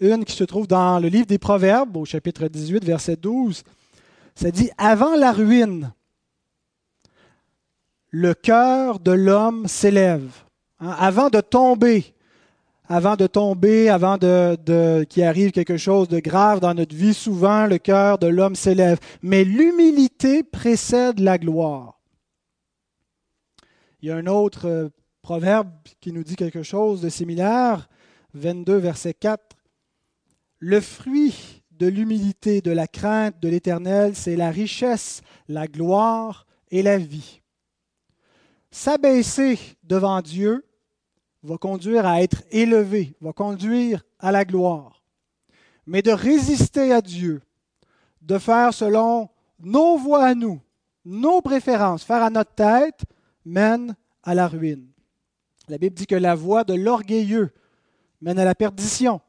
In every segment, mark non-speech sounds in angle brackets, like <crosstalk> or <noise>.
Une qui se trouve dans le livre des Proverbes, au chapitre 18, verset 12. Ça dit Avant la ruine, le cœur de l'homme s'élève. Hein, avant de tomber, avant de tomber, avant de, qu'il arrive quelque chose de grave dans notre vie, souvent le cœur de l'homme s'élève. Mais l'humilité précède la gloire. Il y a un autre euh, proverbe qui nous dit quelque chose de similaire, 22, verset 4. Le fruit de l'humilité, de la crainte de l'Éternel, c'est la richesse, la gloire et la vie. S'abaisser devant Dieu va conduire à être élevé, va conduire à la gloire. Mais de résister à Dieu, de faire selon nos voies à nous, nos préférences, faire à notre tête, mène à la ruine. La Bible dit que la voie de l'orgueilleux mène à la perdition,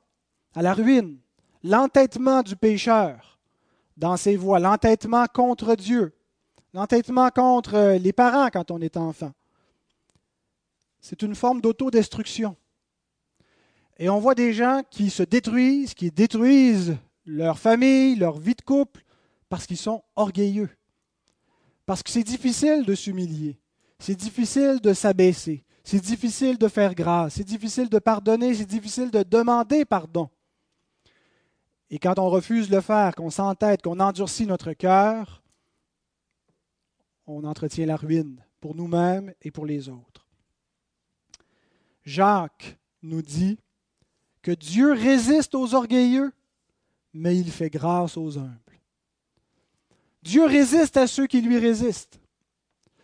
à la ruine. L'entêtement du pécheur dans ses voies, l'entêtement contre Dieu, l'entêtement contre les parents quand on est enfant, c'est une forme d'autodestruction. Et on voit des gens qui se détruisent, qui détruisent leur famille, leur vie de couple, parce qu'ils sont orgueilleux. Parce que c'est difficile de s'humilier, c'est difficile de s'abaisser, c'est difficile de faire grâce, c'est difficile de pardonner, c'est difficile de demander pardon. Et quand on refuse de le faire, qu'on s'entête, qu'on endurcit notre cœur, on entretient la ruine pour nous-mêmes et pour les autres. Jacques nous dit que Dieu résiste aux orgueilleux, mais il fait grâce aux humbles. Dieu résiste à ceux qui lui résistent.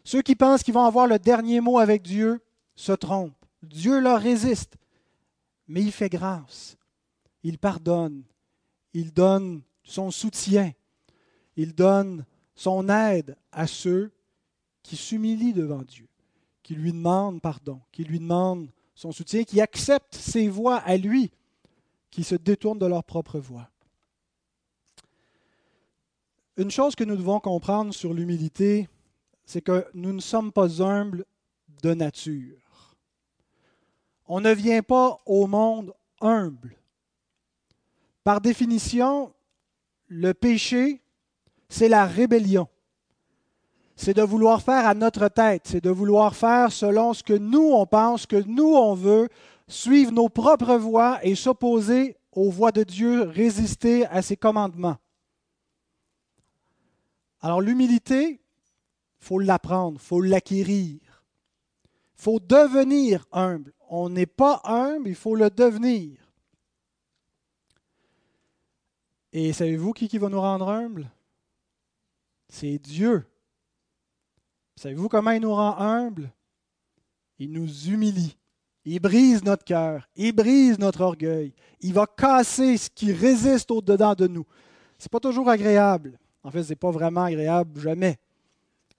Ceux qui pensent qu'ils vont avoir le dernier mot avec Dieu se trompent. Dieu leur résiste, mais il fait grâce. Il pardonne. Il donne son soutien. Il donne son aide à ceux qui s'humilient devant Dieu, qui lui demandent pardon, qui lui demandent son soutien, qui acceptent ses voix à lui, qui se détournent de leur propre voix. Une chose que nous devons comprendre sur l'humilité, c'est que nous ne sommes pas humbles de nature. On ne vient pas au monde humble. Par définition, le péché, c'est la rébellion c'est de vouloir faire à notre tête, c'est de vouloir faire selon ce que nous, on pense, que nous, on veut, suivre nos propres voies et s'opposer aux voies de Dieu, résister à ses commandements. Alors l'humilité, il faut l'apprendre, il faut l'acquérir. Il faut devenir humble. On n'est pas humble, il faut le devenir. Et savez-vous qui, qui va nous rendre humbles? C'est Dieu. Savez-vous comment il nous rend humbles? Il nous humilie. Il brise notre cœur. Il brise notre orgueil. Il va casser ce qui résiste au-dedans de nous. Ce n'est pas toujours agréable. En fait, ce n'est pas vraiment agréable, jamais.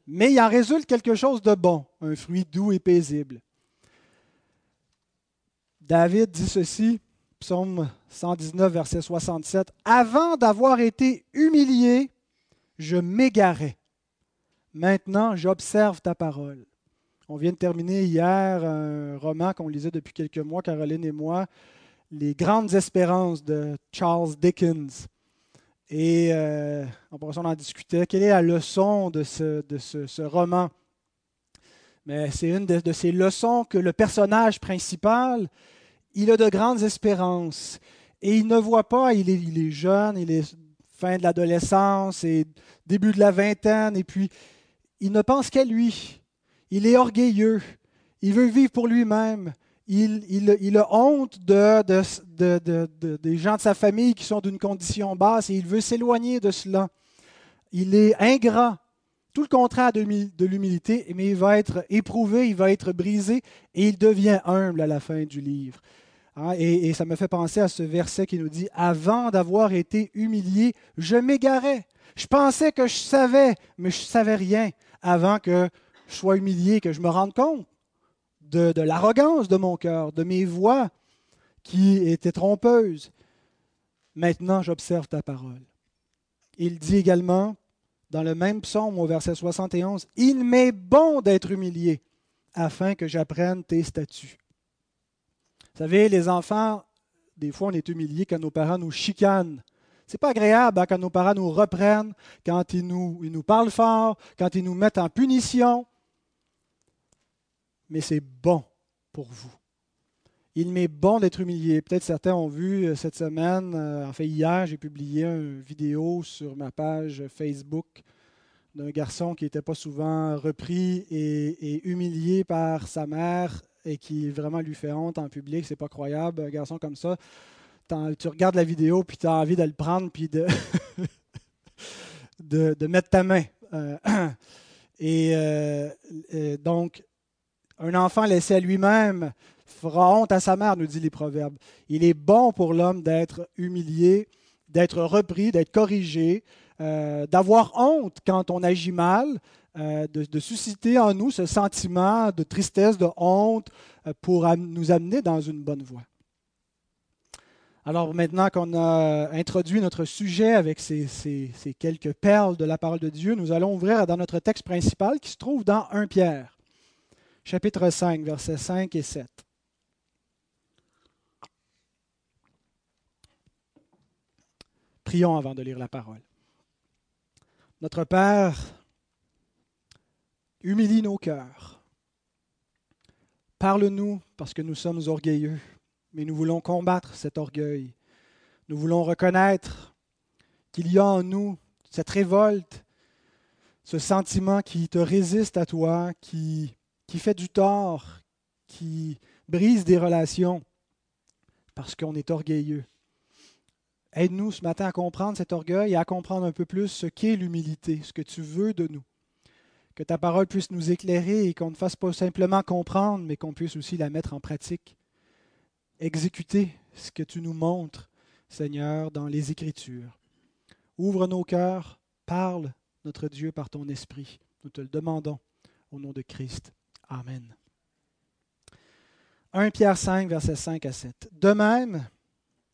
Mais il en résulte quelque chose de bon, un fruit doux et paisible. David dit ceci, psaume 119, verset 67, Avant d'avoir été humilié, je m'égarais. Maintenant, j'observe ta parole. On vient de terminer hier un roman qu'on lisait depuis quelques mois, Caroline et moi, Les grandes espérances de Charles Dickens. Et euh, on en discutait. Quelle est la leçon de ce, de ce, roman? Mais c'est une de, ces leçons que le personnage principal, il a de grandes espérances. Et il ne voit pas, il est, jeune, il est fin de l'adolescence et début de la vingtaine, et puis il ne pense qu'à lui. Il est orgueilleux. Il veut vivre pour lui-même. Il, a honte de, des gens de sa famille qui sont d'une condition basse et il veut s'éloigner de cela. Il est ingrat, tout le contraire de, l'humilité, mais il va être éprouvé, il va être brisé et il devient humble à la fin du livre. Hein, et, et, ça me fait penser à ce verset qui nous dit, Avant d'avoir été humilié, je m'égarais. Je pensais que je savais, mais je ne savais rien avant que je sois humilié, que je me rende compte de, l'arrogance de mon cœur, de mes voix qui étaient trompeuses. Maintenant, j'observe ta parole. Il dit également, dans le même psaume au verset 71, Il m'est bon d'être humilié afin que j'apprenne tes statuts. Vous savez, les enfants des fois, on est humilié quand nos parents nous chicanent. C'est pas agréable hein, quand nos parents nous reprennent, quand ils nous, parlent fort, quand ils nous mettent en punition. Mais c'est bon pour vous. Il m'est bon d'être humilié. Peut-être certains ont vu euh, cette semaine, euh, en fait hier, j'ai publié une vidéo sur ma page Facebook d'un garçon qui n'était pas souvent repris et, humilié par sa mère et qui vraiment lui fait honte en public. C'est pas croyable, un garçon comme ça. Tu regardes la vidéo puis tu as envie de le prendre puis de, <laughs> de, mettre ta main. <clears throat> Euh, et donc, un enfant laissé à lui-même fera honte à sa mère, nous dit les Proverbes. Il est bon pour l'homme d'être humilié, d'être repris, d'être corrigé, euh, d'avoir honte quand on agit mal, euh, de, susciter en nous ce sentiment de tristesse, de honte, euh, pour nous amener dans une bonne voie. Alors maintenant qu'on a introduit notre sujet avec ces, ces, quelques perles de la parole de Dieu, nous allons ouvrir dans notre texte principal qui se trouve dans 1 Pierre, chapitre 5, versets 5 et 7. Prions avant de lire la parole. Notre Père, humilie nos cœurs. Parle-nous parce que nous sommes orgueilleux, mais nous voulons combattre cet orgueil. Nous voulons reconnaître qu'il y a en nous cette révolte, ce sentiment qui te résiste à toi, qui, qui fait du tort, qui brise des relations, parce qu'on est orgueilleux. Aide-nous ce matin à comprendre cet orgueil et à comprendre un peu plus ce qu'est l'humilité, ce que tu veux de nous. Que ta parole puisse nous éclairer et qu'on ne fasse pas simplement comprendre, mais qu'on puisse aussi la mettre en pratique. Exécuter ce que tu nous montres, Seigneur, dans les Écritures. Ouvre nos cœurs, parle, notre Dieu, par ton Esprit. Nous te le demandons au nom de Christ. Amen. 1 Pierre 5, versets 5 à 7. De même,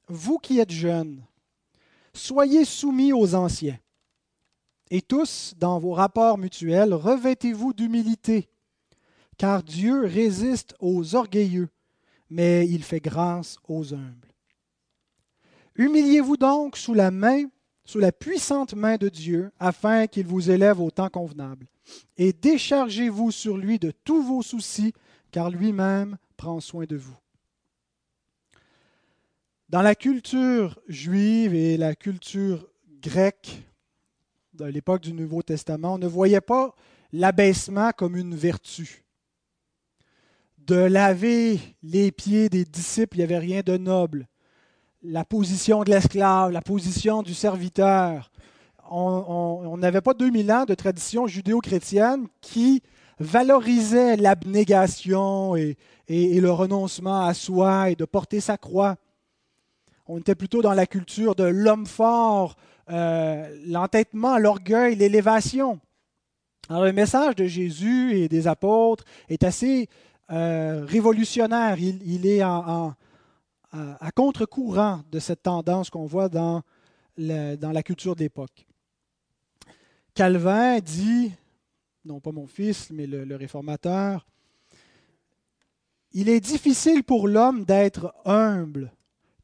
vous qui êtes jeunes, Soyez soumis aux anciens. Et tous, dans vos rapports mutuels, revêtez-vous d'humilité, car Dieu résiste aux orgueilleux, mais il fait grâce aux humbles. Humiliez-vous donc sous la main, sous la puissante main de Dieu, afin qu'il vous élève au temps convenable. Et déchargez-vous sur lui de tous vos soucis, car lui-même prend soin de vous. Dans la culture juive et la culture grecque l'époque du Nouveau Testament, on ne voyait pas l'abaissement comme une vertu. De laver les pieds des disciples, il n'y avait rien de noble. La position de l'esclave, la position du serviteur. On n'avait pas 2000 ans de tradition judéo-chrétienne qui valorisait l'abnégation et le renoncement à soi et de porter sa croix. On était plutôt dans la culture de l'homme fort, euh, l'entêtement, l'orgueil, l'élévation. Alors le message de Jésus et des apôtres est assez euh, révolutionnaire. Il, est à, contre-courant de cette tendance qu'on voit dans, dans la culture de l'époque. Calvin dit, non pas mon fils, mais le réformateur, il est difficile pour l'homme d'être humble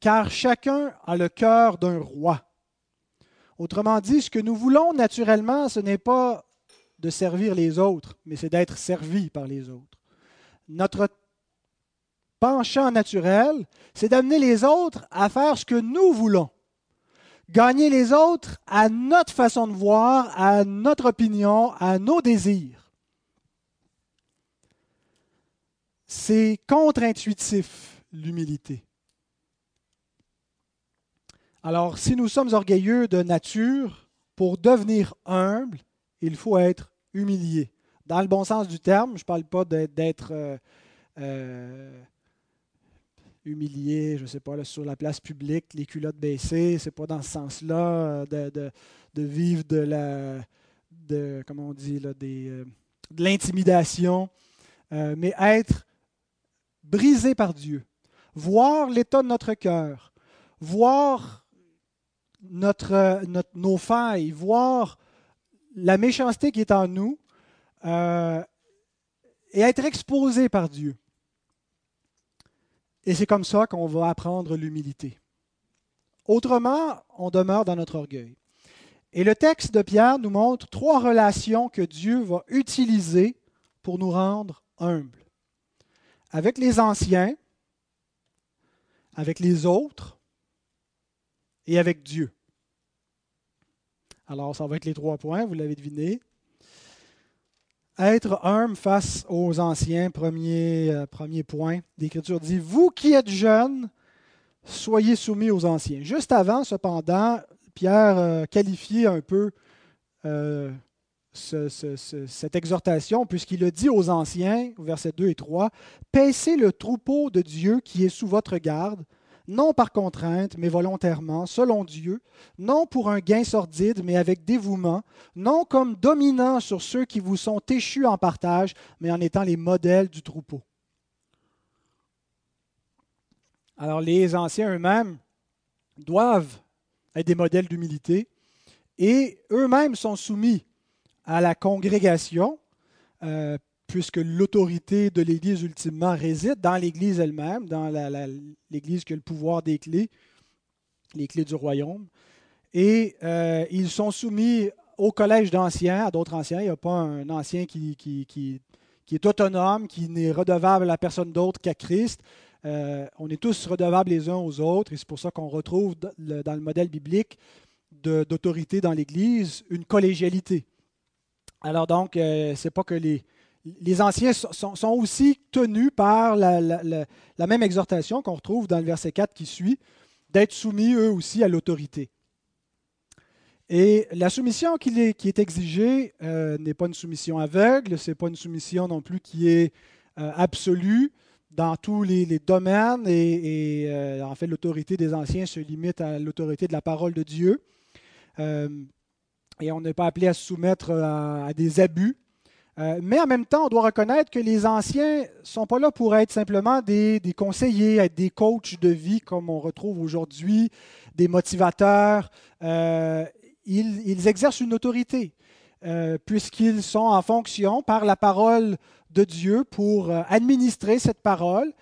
car chacun a le cœur d'un roi. Autrement dit, ce que nous voulons naturellement, ce n'est pas de servir les autres, mais c'est d'être servi par les autres. Notre penchant naturel, c'est d'amener les autres à faire ce que nous voulons. Gagner les autres à notre façon de voir, à notre opinion, à nos désirs. C'est contre-intuitif, l'humilité. Alors, si nous sommes orgueilleux de nature, pour devenir humble, il faut être humilié. Dans le bon sens du terme, je ne parle pas d'être euh, euh, humilié, je ne sais pas, sur la place publique, les culottes baissées, c'est pas dans ce sens-là euh, de, vivre de la, de, on dit, de l'intimidation, mais être brisé par Dieu, voir l'état de notre cœur, voir notre, nos failles, voir la méchanceté qui est en nous euh, et être exposé par Dieu. Et c'est comme ça qu'on va apprendre l'humilité. Autrement, on demeure dans notre orgueil. Et le texte de Pierre nous montre trois relations que Dieu va utiliser pour nous rendre humbles. Avec les anciens, avec les autres et avec Dieu. Alors, ça va être les trois points, vous l'avez deviné. Être humble face aux anciens, premier, euh, premier point. L'Écriture dit, vous qui êtes jeunes, soyez soumis aux anciens. Juste avant, cependant, Pierre euh, qualifiait un peu euh, cette exhortation, puisqu'il a dit aux anciens, versets 2 et 3, Paissez le troupeau de Dieu qui est sous votre garde, non par contrainte, mais volontairement, selon Dieu, non pour un gain sordide, mais avec dévouement, non comme dominant sur ceux qui vous sont échus en partage, mais en étant les modèles du troupeau. Alors les anciens eux-mêmes doivent être des modèles d'humilité et eux-mêmes sont soumis à la congrégation, euh, puisque l'autorité de l'Église ultimement réside dans l'Église elle-même, dans l'Église qui a le pouvoir des clés, les clés du royaume. Et euh, ils sont soumis au collège d'anciens, à d'autres anciens. Il n'y a pas un ancien qui, est autonome, qui n'est redevable à personne d'autre qu'à Christ. Euh, on est tous redevables les uns aux autres, et c'est pour ça qu'on retrouve dans le modèle biblique d'autorité dans l'Église une collégialité. Alors donc, euh, c'est pas que les, les anciens sont, aussi tenus par la, même exhortation qu'on retrouve dans le verset 4 qui suit, d'être soumis eux aussi à l'autorité. Et la soumission qui est, exigée euh, n'est pas une soumission aveugle, ce n'est pas une soumission non plus qui est euh, absolue dans tous les, domaines, et, euh, en fait l'autorité des anciens se limite à l'autorité de la parole de Dieu. et on n'est pas appelé à se soumettre à des abus euh, mais en même temps, on doit reconnaître que les anciens ne sont pas là pour être simplement des, conseillers, être des coachs de vie comme on retrouve aujourd'hui, des motivateurs. Euh, ils, exercent une autorité euh, puisqu'ils sont en fonction par la parole de Dieu pour administrer cette parole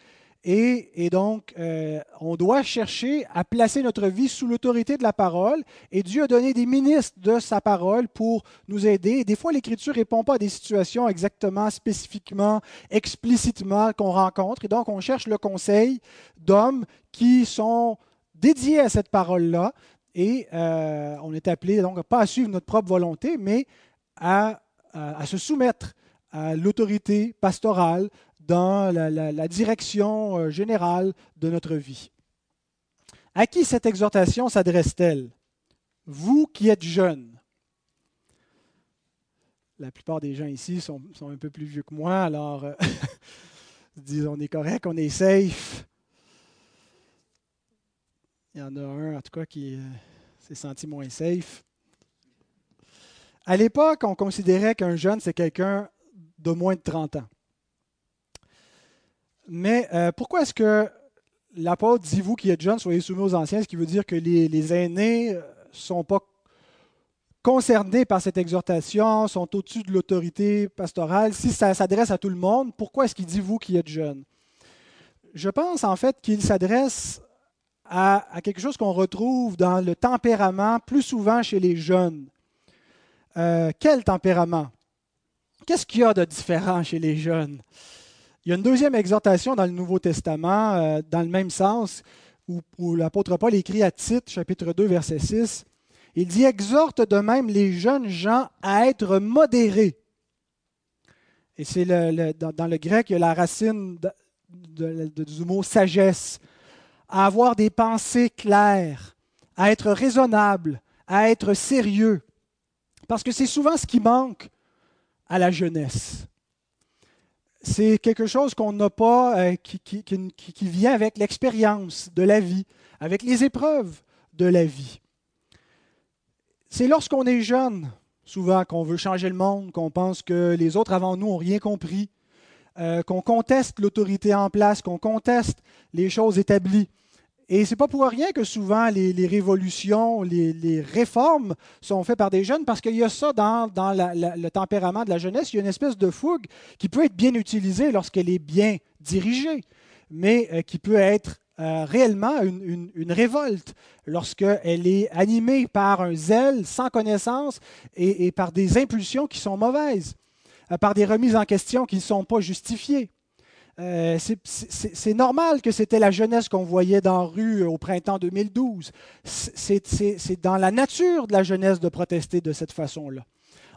et, donc, euh, on doit chercher à placer notre vie sous l'autorité de la parole. Et Dieu a donné des ministres de sa parole pour nous aider. Des fois, l'Écriture ne répond pas à des situations exactement, spécifiquement, explicitement qu'on rencontre. Et donc, on cherche le conseil d'hommes qui sont dédiés à cette parole-là. Et euh, on est appelé, donc, pas à suivre notre propre volonté, mais à se soumettre à l'autorité pastorale dans la, direction euh, générale de notre vie. À qui cette exhortation s'adresse-t-elle? Vous qui êtes jeunes. La plupart des gens ici sont, un peu plus vieux que moi, alors euh, <laughs> disons on est correct, on est safe. Il y en a un, en tout cas, qui euh, s'est senti moins safe. À l'époque, on considérait qu'un jeune, c'est quelqu'un de moins de 30 ans. Mais euh, pourquoi est-ce que l'apôtre dit, vous qui êtes jeunes, soyez soumis aux anciens, ce qui veut dire que les, aînés ne euh, sont pas concernés par cette exhortation, sont au-dessus de l'autorité pastorale. Si ça s'adresse à tout le monde, pourquoi est-ce qu'il dit, vous qui êtes jeunes? Je pense en fait qu'il s'adresse à, quelque chose qu'on retrouve dans le tempérament plus souvent chez les jeunes. Euh, quel tempérament? Qu'est-ce qu'il y a de différent chez les jeunes? Il y a une deuxième exhortation dans le Nouveau Testament, euh, dans le même sens, où, l'apôtre Paul écrit à Tite, chapitre 2, verset 6. Il dit Exhorte de même les jeunes gens à être modérés. Et c'est dans, le grec, il y a la racine du mot sagesse, à avoir des pensées claires, à être raisonnable, à être sérieux. Parce que c'est souvent ce qui manque à la jeunesse c'est quelque chose qu'on n'a pas, euh, qui, vient avec l'expérience de la vie, avec les épreuves de la vie. C'est lorsqu'on est jeune, souvent, qu'on veut changer le monde, qu'on pense que les autres avant nous n'ont rien compris, euh, qu'on conteste l'autorité en place, qu'on conteste les choses établies. Et ce n'est pas pour rien que souvent les, révolutions, les, réformes sont faites par des jeunes, parce qu'il y a ça dans, le tempérament de la jeunesse. Il y a une espèce de fougue qui peut être bien utilisée lorsqu'elle est bien dirigée. mais euh, qui peut être euh, réellement une, révolte lorsqu'elle est animée par un zèle sans connaissance et, par des impulsions qui sont mauvaises, euh, par des remises en question qui ne sont pas justifiées. Euh, c'est normal que c'était la jeunesse qu'on voyait dans la rue au printemps 2012. C'est dans la nature de la jeunesse de protester de cette façon-là.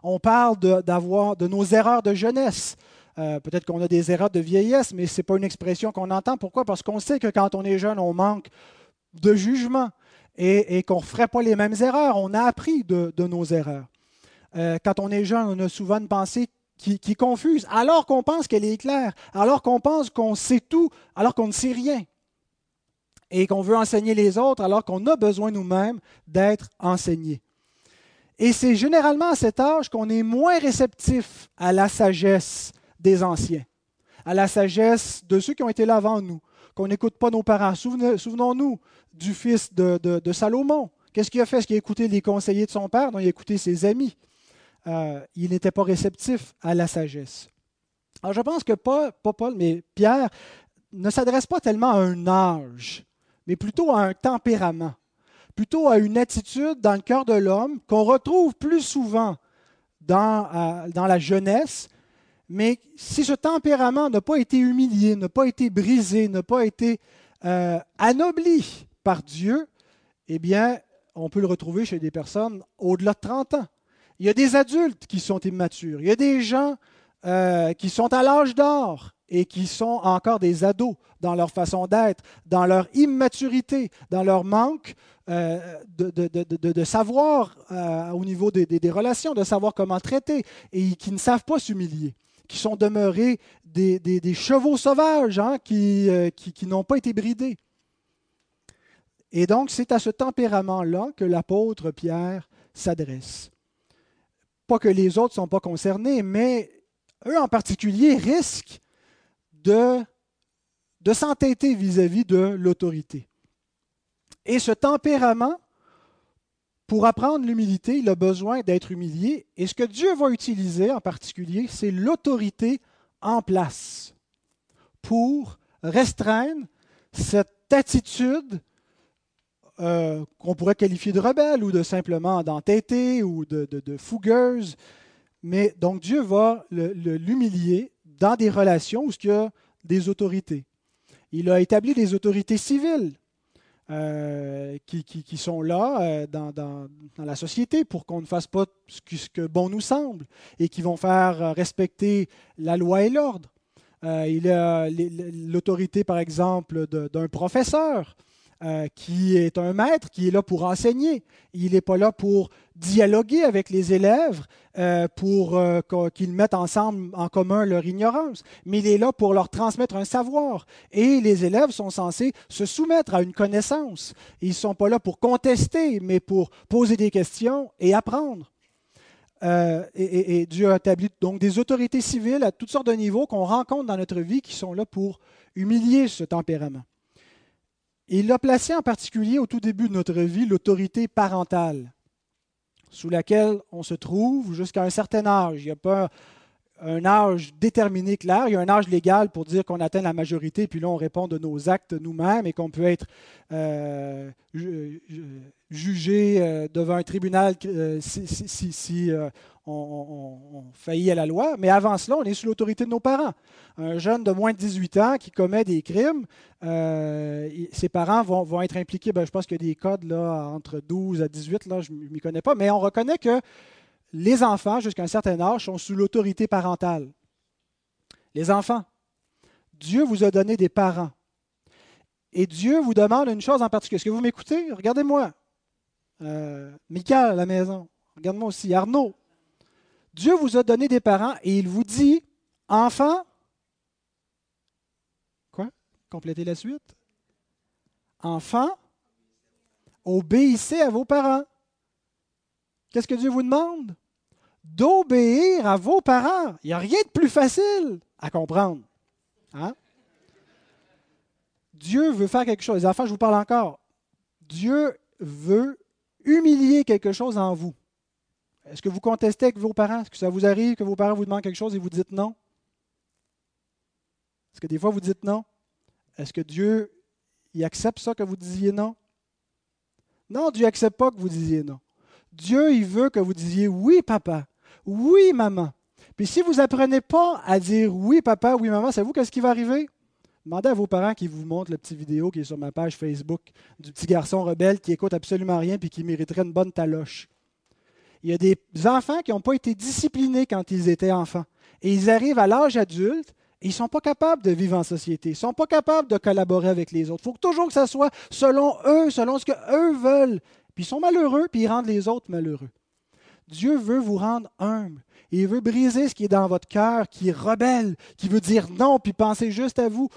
On parle d'avoir de, nos erreurs de jeunesse. Euh, peut-être qu'on a des erreurs de vieillesse, mais ce n'est pas une expression qu'on entend. Pourquoi? Parce qu'on sait que quand on est jeune, on manque de jugement et, qu'on ne ferait pas les mêmes erreurs. On a appris de, nos erreurs. Euh, quand on est jeune, on a souvent une pensée qui, confuse, alors qu'on pense qu'elle est claire, alors qu'on pense qu'on sait tout, alors qu'on ne sait rien. Et qu'on veut enseigner les autres, alors qu'on a besoin nous-mêmes d'être enseignés. Et c'est généralement à cet âge qu'on est moins réceptif à la sagesse des anciens, à la sagesse de ceux qui ont été là avant nous, qu'on n'écoute pas nos parents. Souvenons-nous du fils de, Salomon. Qu'est-ce qu'il a fait? Est-ce qu'il a écouté les conseillers de son père? Non, il a écouté ses amis. Euh, il n'était pas réceptif à la sagesse. Alors je pense que pas, Paul, mais Pierre ne s'adresse pas tellement à un âge, mais plutôt à un tempérament, plutôt à une attitude dans le cœur de l'homme qu'on retrouve plus souvent dans, euh, la jeunesse, mais si ce tempérament n'a pas été humilié, n'a pas été brisé, n'a pas été euh, anobli par Dieu, eh bien, on peut le retrouver chez des personnes au-delà de 30 ans. Il y a des adultes qui sont immatures. Il y a des gens euh, qui sont à l'âge d'or et qui sont encore des ados dans leur façon d'être, dans leur immaturité, dans leur manque euh, de, savoir au niveau des, relations, de savoir comment traiter, et qui ne savent pas s'humilier qui sont demeurés des, chevaux sauvages hein, euh, qui, n'ont pas été bridés. Et donc, c'est à ce tempérament-là que l'apôtre Pierre s'adresse. Pas que les autres ne sont pas concernés, mais eux en particulier risquent de, de s'entêter vis-à-vis de l'autorité. Et ce tempérament pour apprendre l'humilité, il a besoin d'être humilié. Et ce que Dieu va utiliser en particulier, c'est l'autorité en place pour restreindre cette attitude euh, qu'on pourrait qualifier de rebelle ou de simplement d'entêté ou de, fougueuse. Mais donc Dieu va l'humilier dans des relations où il y a des autorités. Il a établi des autorités civiles euh, qui, sont là euh, dans, la société pour qu'on ne fasse pas ce que, bon nous semble et qui vont faire respecter la loi et l'ordre. Il a l'autorité, par exemple, d'un professeur euh, qui est un maître, qui est là pour enseigner. Il n'est pas là pour dialoguer avec les élèves, euh, pour euh, qu'ils mettent ensemble en commun leur ignorance, mais il est là pour leur transmettre un savoir. Et les élèves sont censés se soumettre à une connaissance. Ils ne sont pas là pour contester, mais pour poser des questions et apprendre. et, Dieu a établi donc des autorités civiles à toutes sortes de niveaux qu'on rencontre dans notre vie qui sont là pour humilier ce tempérament il a placé en particulier au tout début de notre vie l'autorité parentale, sous laquelle on se trouve jusqu'à un certain âge. Il n'y a pas un âge déterminé clair, il y a un âge légal pour dire qu'on atteint la majorité, puis là on répond de nos actes nous-mêmes et qu'on peut être euh, jugé euh, devant un tribunal euh, si, on, faillit à la loi. Mais avant cela, on est sous l'autorité de nos parents. Un jeune de moins de 18 ans qui commet des crimes, ses parents vont, être impliqués. Ben, je pense qu'il y a des codes là, entre 12 à 18, là, je ne m'y connais pas, mais on reconnaît que les enfants, jusqu'à un certain âge, sont sous l'autorité parentale. Les enfants, Dieu vous a donné des parents. Et Dieu vous demande une chose en particulier. Est-ce que vous m'écoutez? Regardez-moi. Euh, Michael à la maison. Regarde-moi aussi. Arnaud. Dieu vous a donné des parents et il vous dit, enfant, quoi? Complétez la suite. Enfant, obéissez à vos parents. Qu'est-ce que Dieu vous demande? D'obéir à vos parents. Il n'y a rien de plus facile à comprendre. Hein? Dieu veut faire quelque chose. Les enfants, je vous parle encore. Dieu veut humilier quelque chose en vous. Est-ce que vous contestez avec vos parents? Est-ce que ça vous arrive que vos parents vous demandent quelque chose et vous dites non? Est-ce que des fois vous dites non? Est-ce que Dieu accepte ça que vous disiez non? Non, Dieu n'accepte pas que vous disiez non. Dieu, il veut que vous disiez oui, papa, oui, maman. Puis si vous apprenez pas à dire oui, papa, oui, maman, savez-vous qu'est-ce qui va arriver? Demandez à vos parents qui vous montrent la petite vidéo qui est sur ma page Facebook du petit garçon rebelle qui écoute absolument rien puis qui mériterait une bonne taloche. Il y a des enfants qui n'ont pas été disciplinés quand ils étaient enfants. Et ils arrivent à l'âge adulte et ils ne sont pas capables de vivre en société. Ils ne sont pas capables de collaborer avec les autres. Il faut toujours que ça soit selon eux, selon ce qu'eux veulent. Puis ils sont malheureux, puis ils rendent les autres malheureux. Dieu veut vous rendre humble. Il veut briser ce qui est dans votre cœur, qui est rebelle, qui veut dire non, puis penser juste à vous.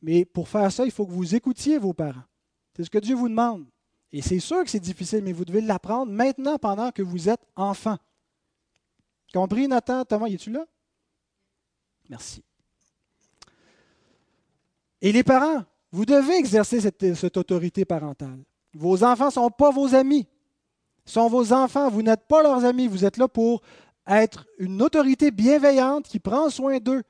Mais pour faire ça, il faut que vous écoutiez vos parents. C'est ce que Dieu vous demande. Et c'est sûr que c'est difficile, mais vous devez l'apprendre maintenant pendant que vous êtes enfant. Compris, Nathan? Thomas, es-tu là? Merci. Et les parents, vous devez exercer cette, cette autorité parentale. Vos enfants ne sont pas vos amis, sont vos enfants. Vous n'êtes pas leurs amis. Vous êtes là pour être une autorité bienveillante qui prend soin d'eux.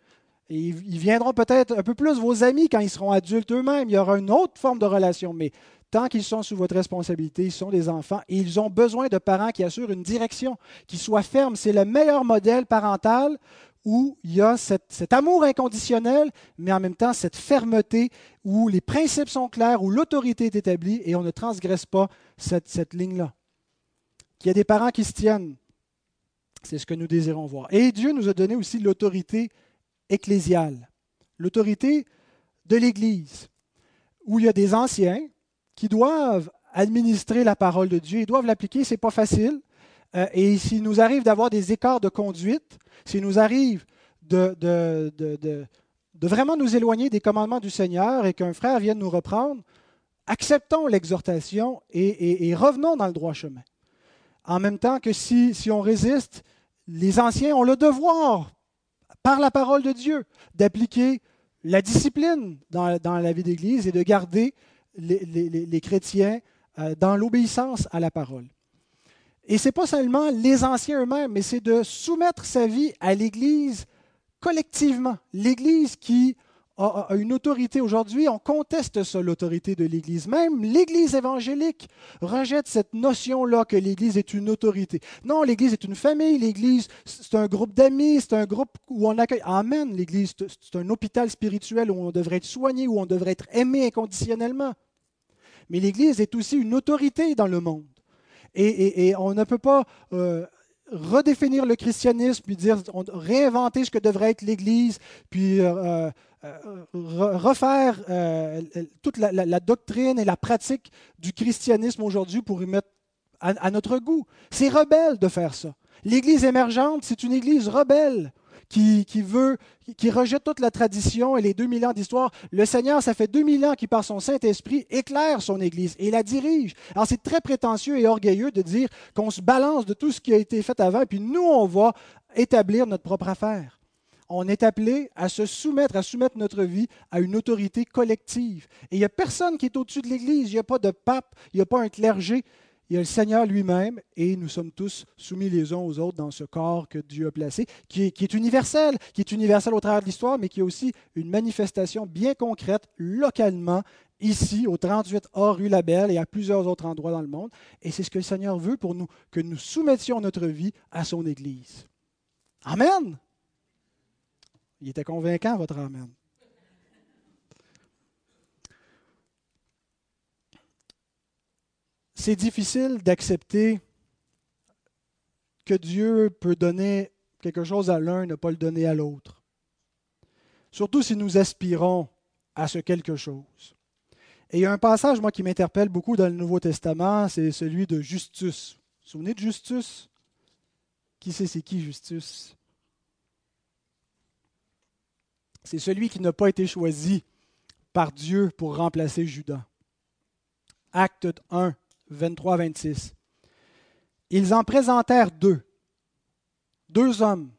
Ils viendront peut-être un peu plus vos amis quand ils seront adultes eux-mêmes. Il y aura une autre forme de relation. Mais tant qu'ils sont sous votre responsabilité, ils sont des enfants et ils ont besoin de parents qui assurent une direction, qui soient fermes. C'est le meilleur modèle parental où il y a cet amour inconditionnel, mais en même temps cette fermeté, où les principes sont clairs, où l'autorité est établie et on ne transgresse pas cette, ligne-là. Qu'il y a des parents qui se tiennent, c'est ce que nous désirons voir. Et Dieu nous a donné aussi l'autorité ecclésiale, l'autorité de l'Église, où il y a des anciens qui doivent administrer la parole de Dieu, ils doivent l'appliquer, ce n'est pas facile. Euh, et s'il nous arrive d'avoir des écarts de conduite, s'il nous arrive de, vraiment nous éloigner des commandements du Seigneur et qu'un frère vienne nous reprendre, acceptons l'exhortation et, revenons dans le droit chemin. En même temps que si, on résiste, les anciens ont le devoir, par la parole de Dieu, d'appliquer la discipline dans, la vie d'Église et de garder les chrétiens euh, dans l'obéissance à la parole. Et ce n'est pas seulement les anciens eux-mêmes, mais c'est de soumettre sa vie à l'Église collectivement. L'Église qui a, une autorité aujourd'hui, on conteste ça, l'autorité de l'Église. Même l'Église évangélique rejette cette notion-là que l'Église est une autorité. Non, l'Église est une famille, l'Église c'est un groupe d'amis, c'est un groupe où on accueille. Amen, l'Église c'est un hôpital spirituel où on devrait être soigné, où on devrait être aimé inconditionnellement. Mais l'Église est aussi une autorité dans le monde. Et, on ne peut pas euh, redéfinir le christianisme, puis dire, réinventer ce que devrait être l'Église, puis euh, euh, refaire toute la, doctrine et la pratique du christianisme aujourd'hui pour y mettre à notre goût. C'est rebelle de faire ça. L'Église émergente, c'est une Église rebelle qui, veut, qui rejette toute la tradition et les 2000 ans d'histoire. Le Seigneur, ça fait 2000 ans qu'il, par son Saint-Esprit, éclaire son Église et la dirige. Alors, c'est très prétentieux et orgueilleux de dire qu'on se balance de tout ce qui a été fait avant, et puis nous, on va établir notre propre affaire. On est appelé à se soumettre, à soumettre notre vie à une autorité collective. Et il n'y a personne qui est au-dessus de l'Église. Il n'y a pas de pape, il n'y a pas un clergé, il y a le Seigneur lui-même et nous sommes tous soumis les uns aux autres dans ce corps que Dieu a placé, qui est, universel, qui est universel au travers de l'histoire, mais qui est aussi une manifestation bien concrète localement ici au 38 A rue Labelle et à plusieurs autres endroits dans le monde. Et c'est ce que le Seigneur veut pour nous, que nous soumettions notre vie à son Église. Amen. Il était convaincant, votre Amen. C'est difficile d'accepter que Dieu peut donner quelque chose à l'un et ne pas le donner à l'autre. Surtout si nous aspirons à ce quelque chose. Et il y a un passage, moi, qui m'interpelle beaucoup dans le Nouveau Testament, c'est celui de Justus. Vous vous souvenez de Justus? Qui sait c'est qui Justus? C'est celui qui n'a pas été choisi par Dieu pour remplacer Judas. Acte 1, 23-26. Ils en présentèrent deux. Deux hommes.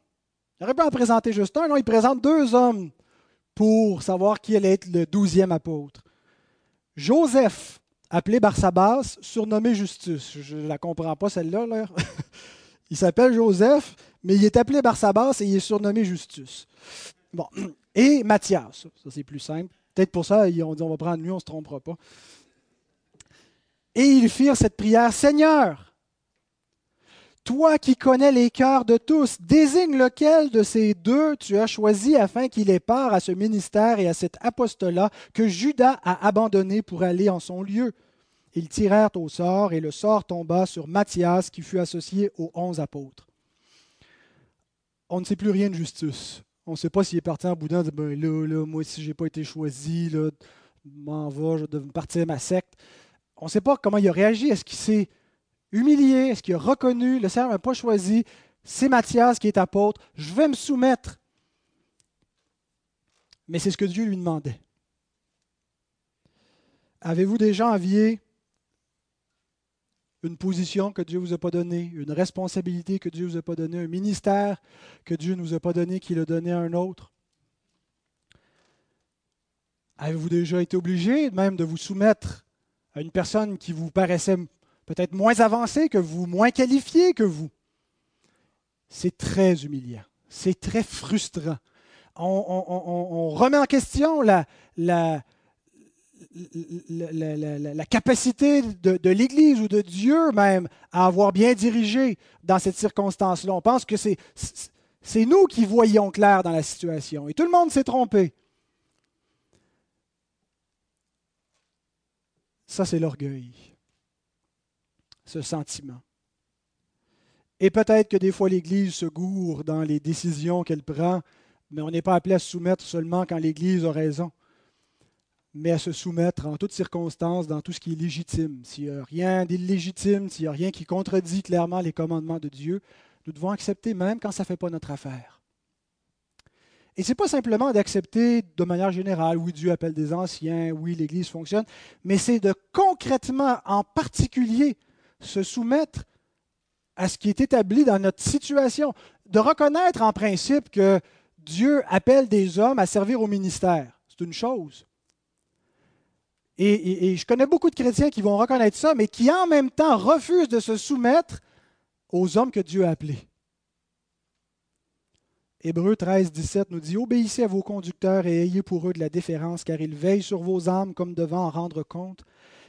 Ils n'auraient pas en présenter juste un, non, ils présentent deux hommes pour savoir qui allait être le douzième apôtre. Joseph, appelé Barsabas, surnommé Justus. Je ne la comprends pas celle-là. Là. <laughs> il s'appelle Joseph, mais il est appelé Barsabas et il est surnommé Justus. Bon. Et Matthias, ça c'est plus simple. Peut-être pour ça, ils ont dit on va prendre lui, on ne se trompera pas. Et ils firent cette prière Seigneur, toi qui connais les cœurs de tous, désigne lequel de ces deux tu as choisi afin qu'il ait part à ce ministère et à cet apostolat que Judas a abandonné pour aller en son lieu. Ils tirèrent au sort et le sort tomba sur Matthias qui fut associé aux onze apôtres. On ne sait plus rien de justice. On ne sait pas s'il est parti en boudin, ben là, là, moi si je n'ai pas été choisi, là, m'en va, je dois partir ma secte. On ne sait pas comment il a réagi. Est-ce qu'il s'est humilié? Est-ce qu'il a reconnu? Le Seigneur n'a pas choisi. C'est Matthias qui est apôtre. Je vais me soumettre. Mais c'est ce que Dieu lui demandait. Avez-vous déjà envié une position que Dieu ne vous a pas donnée, une responsabilité que Dieu ne vous a pas donnée, un ministère que Dieu ne vous a pas donné, qu'il a donné à un autre? Avez-vous déjà été obligé même de vous soumettre à une personne qui vous paraissait peut-être moins avancée que vous, moins qualifiée que vous? C'est très humiliant, c'est très frustrant. On, remet en question la, capacité de, l'Église ou de Dieu même à avoir bien dirigé dans cette circonstance-là. On pense que c'est nous qui voyons clair dans la situation. Et tout le monde s'est trompé. Ça, c'est l'orgueil, ce sentiment. Et peut-être que des fois l'Église se gourre dans les décisions qu'elle prend, mais on n'est pas appelé à se soumettre seulement quand l'Église a raison mais à se soumettre en toutes circonstances dans tout ce qui est légitime. S'il n'y a rien d'illégitime, s'il n'y a rien qui contredit clairement les commandements de Dieu, nous devons accepter même quand ça ne fait pas notre affaire. Et ce n'est pas simplement d'accepter de manière générale, oui, Dieu appelle des anciens, oui, l'Église fonctionne, mais c'est de concrètement, en particulier, se soumettre à ce qui est établi dans notre situation, de reconnaître en principe que Dieu appelle des hommes à servir au ministère. C'est une chose. Et, je connais beaucoup de chrétiens qui vont reconnaître ça, mais qui en même temps refusent de se soumettre aux hommes que Dieu a appelés. Hébreu 13, 17 nous dit Obéissez à vos conducteurs et ayez pour eux de la déférence, car ils veillent sur vos âmes comme devant en rendre compte.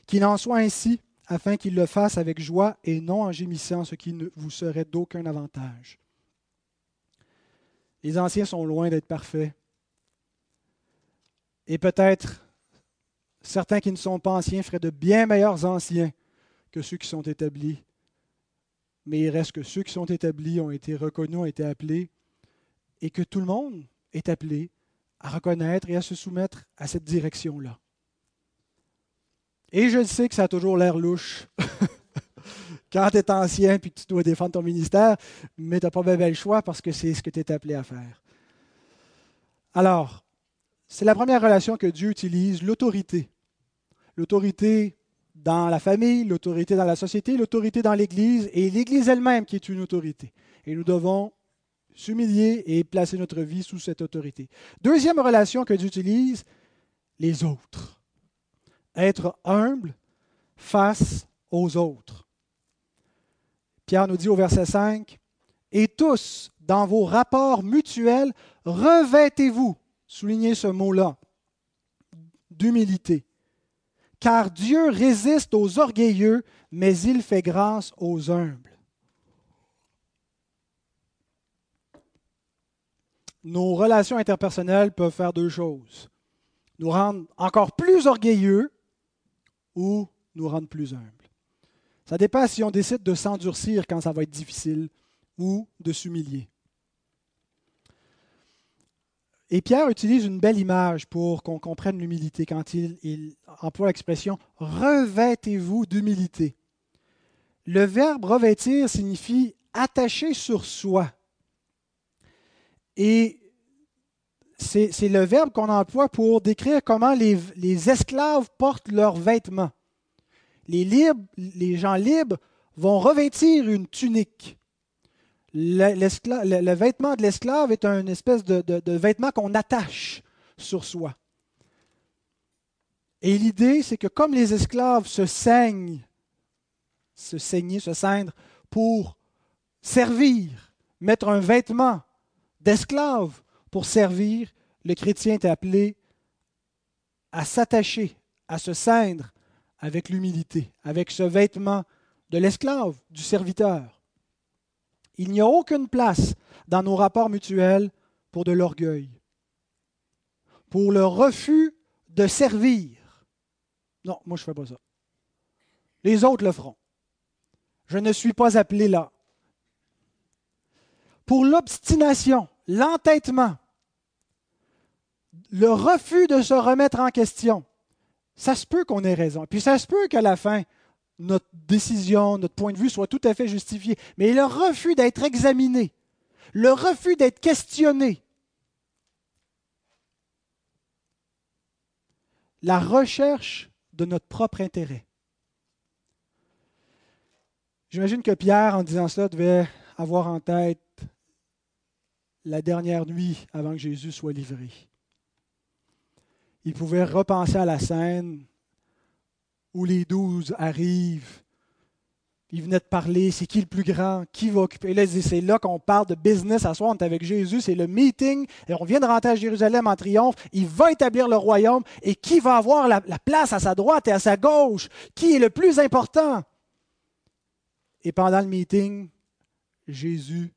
Qu'il en soit ainsi, afin qu'ils le fassent avec joie et non en gémissant, ce qui ne vous serait d'aucun avantage. Les anciens sont loin d'être parfaits. Et peut-être Certains qui ne sont pas anciens feraient de bien meilleurs anciens que ceux qui sont établis. Mais il reste que ceux qui sont établis ont été reconnus, ont été appelés, et que tout le monde est appelé à reconnaître et à se soumettre à cette direction-là. Et je sais que ça a toujours l'air louche <laughs> quand tu es ancien et que tu dois défendre ton ministère, mais tu n'as pas bien le choix parce que c'est ce que tu es appelé à faire. Alors, c'est la première relation que Dieu utilise, l'autorité l'autorité dans la famille, l'autorité dans la société, l'autorité dans l'Église et l'Église elle-même qui est une autorité. Et nous devons s'humilier et placer notre vie sous cette autorité. Deuxième relation que Dieu utilise, les autres. Être humble face aux autres. Pierre nous dit au verset 5, Et tous, dans vos rapports mutuels, revêtez-vous, soulignez ce mot-là, d'humilité car Dieu résiste aux orgueilleux, mais il fait grâce aux humbles. Nos relations interpersonnelles peuvent faire deux choses. Nous rendre encore plus orgueilleux ou nous rendre plus humbles. Ça dépend si on décide de s'endurcir quand ça va être difficile ou de s'humilier. Et Pierre utilise une belle image pour qu'on comprenne l'humilité quand il, emploie l'expression revêtez-vous d'humilité. Le verbe revêtir signifie attacher sur soi. Et c'est le verbe qu'on emploie pour décrire comment les, esclaves portent leurs vêtements. Les, libres, les gens libres vont revêtir une tunique le, vêtement de l'esclave est un espèce de, vêtement qu'on attache sur soi. Et l'idée, c'est que comme les esclaves se saignent, se saigner, se ceindre pour servir, mettre un vêtement d'esclave pour servir, le chrétien est appelé à s'attacher, à se ceindre avec l'humilité, avec ce vêtement de l'esclave, du serviteur. Il n'y a aucune place dans nos rapports mutuels pour de l'orgueil, pour le refus de servir. Non, moi je ne fais pas ça. Les autres le feront. Je ne suis pas appelé là. Pour l'obstination, l'entêtement, le refus de se remettre en question, ça se peut qu'on ait raison. Puis ça se peut qu'à la fin, notre décision, notre point de vue soit tout à fait justifié. Mais le refus d'être examiné, le refus d'être questionné, la recherche de notre propre intérêt. J'imagine que Pierre, en disant cela, devait avoir en tête la dernière nuit avant que Jésus soit livré. Il pouvait repenser à la scène où les douze arrivent. Il venait de parler, c'est qui le plus grand, qui va occuper? là, c'est là qu'on parle de business à soir, on est avec Jésus, c'est le meeting, et on vient de rentrer à Jérusalem en triomphe, il va établir le royaume, et qui va avoir la place à sa droite et à sa gauche, qui est le plus important? Et pendant le meeting, Jésus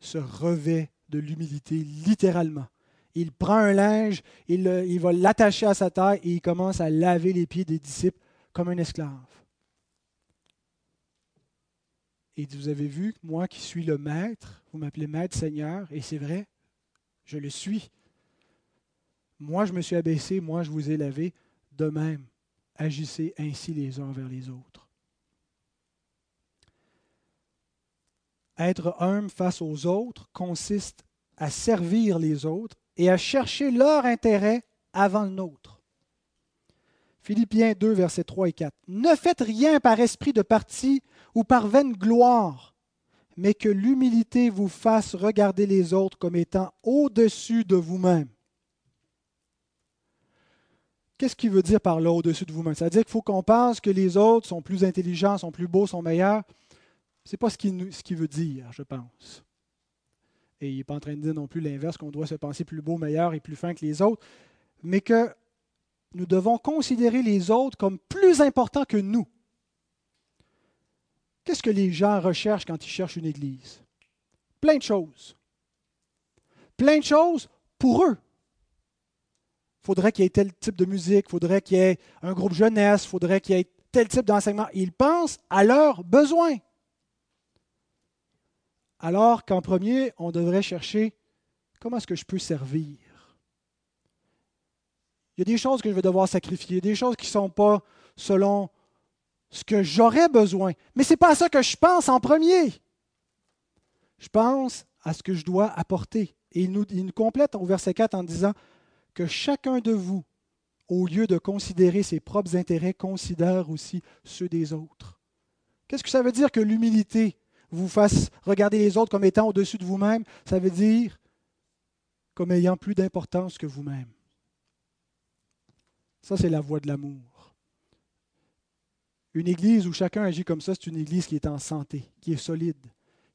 se revêt de l'humilité, littéralement il prend un linge, il, il va l'attacher à sa taille et il commence à laver les pieds des disciples comme un esclave. Et vous avez vu, moi qui suis le maître, vous m'appelez maître Seigneur, et c'est vrai, je le suis. Moi, je me suis abaissé, moi, je vous ai lavé. De même, agissez ainsi les uns envers les autres. Être humble face aux autres consiste à servir les autres et à chercher leur intérêt avant le nôtre. Philippiens 2, versets 3 et 4. Ne faites rien par esprit de parti ou par vaine gloire, mais que l'humilité vous fasse regarder les autres comme étant au-dessus de vous-même. Qu'est-ce qu'il veut dire par là au-dessus de vous-même? C'est-à-dire qu'il faut qu'on pense que les autres sont plus intelligents, sont plus beaux, sont meilleurs. Ce n'est pas ce qu'il veut dire, je pense. Et il n'est pas en train de dire non plus l'inverse, qu'on doit se penser plus beau, meilleur et plus fin que les autres, mais que nous devons considérer les autres comme plus importants que nous. Qu'est-ce que les gens recherchent quand ils cherchent une église? Plein de choses. Plein de choses pour eux. Il faudrait qu'il y ait tel type de musique, il faudrait qu'il y ait un groupe jeunesse, il faudrait qu'il y ait tel type d'enseignement. Ils pensent à leurs besoins. Alors qu'en premier, on devrait chercher comment est-ce que je peux servir. Il y a des choses que je vais devoir sacrifier, des choses qui ne sont pas selon ce que j'aurais besoin. Mais ce n'est pas à ça que je pense en premier. Je pense à ce que je dois apporter. Et il nous, il nous complète au verset 4 en disant que chacun de vous, au lieu de considérer ses propres intérêts, considère aussi ceux des autres. Qu'est-ce que ça veut dire que l'humilité vous fasse regarder les autres comme étant au-dessus de vous-même, ça veut dire comme ayant plus d'importance que vous-même. Ça, c'est la voie de l'amour. Une église où chacun agit comme ça, c'est une église qui est en santé, qui est solide,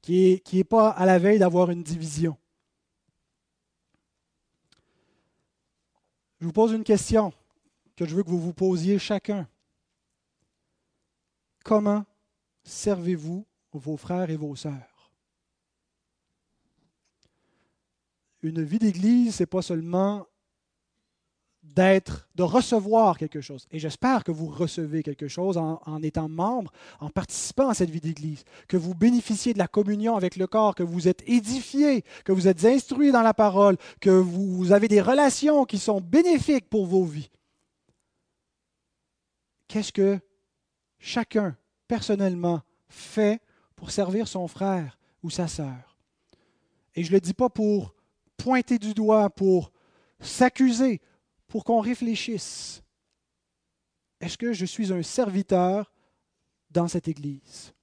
qui n'est qui est pas à la veille d'avoir une division. Je vous pose une question que je veux que vous vous posiez chacun. Comment servez-vous vos frères et vos sœurs. Une vie d'église, ce n'est pas seulement d'être, de recevoir quelque chose. Et j'espère que vous recevez quelque chose en, étant membre, en participant à cette vie d'Église, que vous bénéficiez de la communion avec le corps, que vous êtes édifiés, que vous êtes instruits dans la parole, que vous avez des relations qui sont bénéfiques pour vos vies. Qu'est-ce que chacun, personnellement, fait pour servir son frère ou sa sœur. Et je ne le dis pas pour pointer du doigt, pour s'accuser, pour qu'on réfléchisse. Est-ce que je suis un serviteur dans cette Église?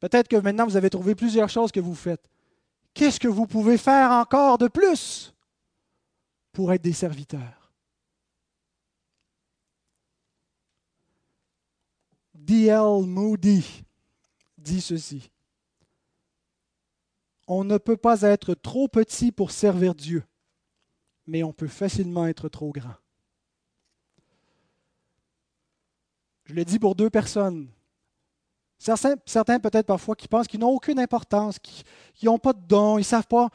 Peut-être que maintenant vous avez trouvé plusieurs choses que vous faites. Qu'est-ce que vous pouvez faire encore de plus pour être des serviteurs? D.L. Moody dit ceci. On ne peut pas être trop petit pour servir Dieu, mais on peut facilement être trop grand. Je le dis pour deux personnes. Certains, peut-être parfois qui pensent qu'ils n'ont aucune importance, qui n'ont pas de don, ils ne savent pas.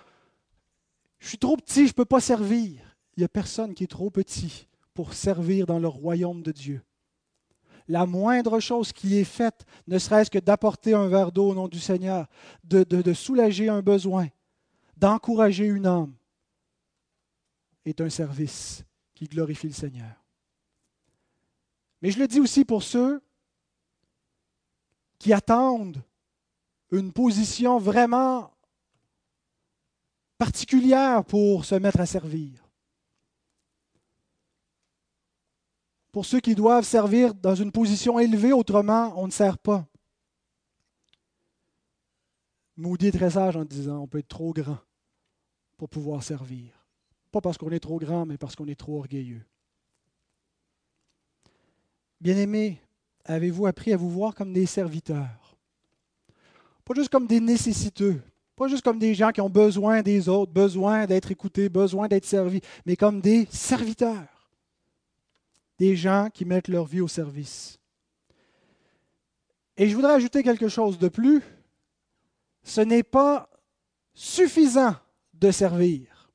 Je suis trop petit, je ne peux pas servir. Il n'y a personne qui est trop petit pour servir dans le royaume de Dieu. La moindre chose qui est faite, ne serait-ce que d'apporter un verre d'eau au nom du Seigneur, de, soulager un besoin, d'encourager une âme, est un service qui glorifie le Seigneur. Mais je le dis aussi pour ceux qui attendent une position vraiment particulière pour se mettre à servir. Pour ceux qui doivent servir dans une position élevée, autrement, on ne sert pas. Moody est très sage en disant on peut être trop grand pour pouvoir servir. Pas parce qu'on est trop grand, mais parce qu'on est trop orgueilleux. Bien-aimés, avez-vous appris à vous voir comme des serviteurs? Pas juste comme des nécessiteux, pas juste comme des gens qui ont besoin des autres, besoin d'être écoutés, besoin d'être servis, mais comme des serviteurs. Des gens qui mettent leur vie au service. Et je voudrais ajouter quelque chose de plus. Ce n'est pas suffisant de servir.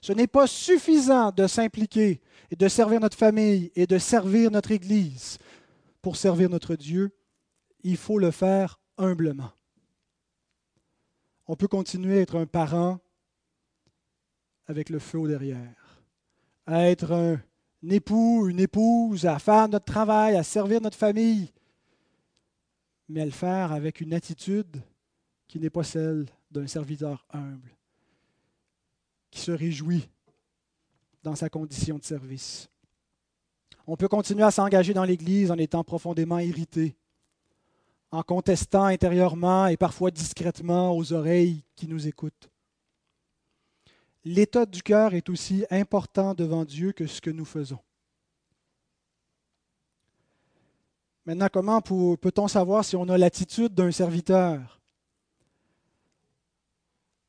Ce n'est pas suffisant de s'impliquer et de servir notre famille et de servir notre Église pour servir notre Dieu. Il faut le faire humblement. On peut continuer à être un parent avec le feu derrière, à être un époux, une épouse, à faire notre travail, à servir notre famille, mais à le faire avec une attitude qui n'est pas celle d'un serviteur humble, qui se réjouit dans sa condition de service. On peut continuer à s'engager dans l'Église en étant profondément irrité, en contestant intérieurement et parfois discrètement aux oreilles qui nous écoutent. L'état du cœur est aussi important devant Dieu que ce que nous faisons. Maintenant, comment peut-on savoir si on a l'attitude d'un serviteur?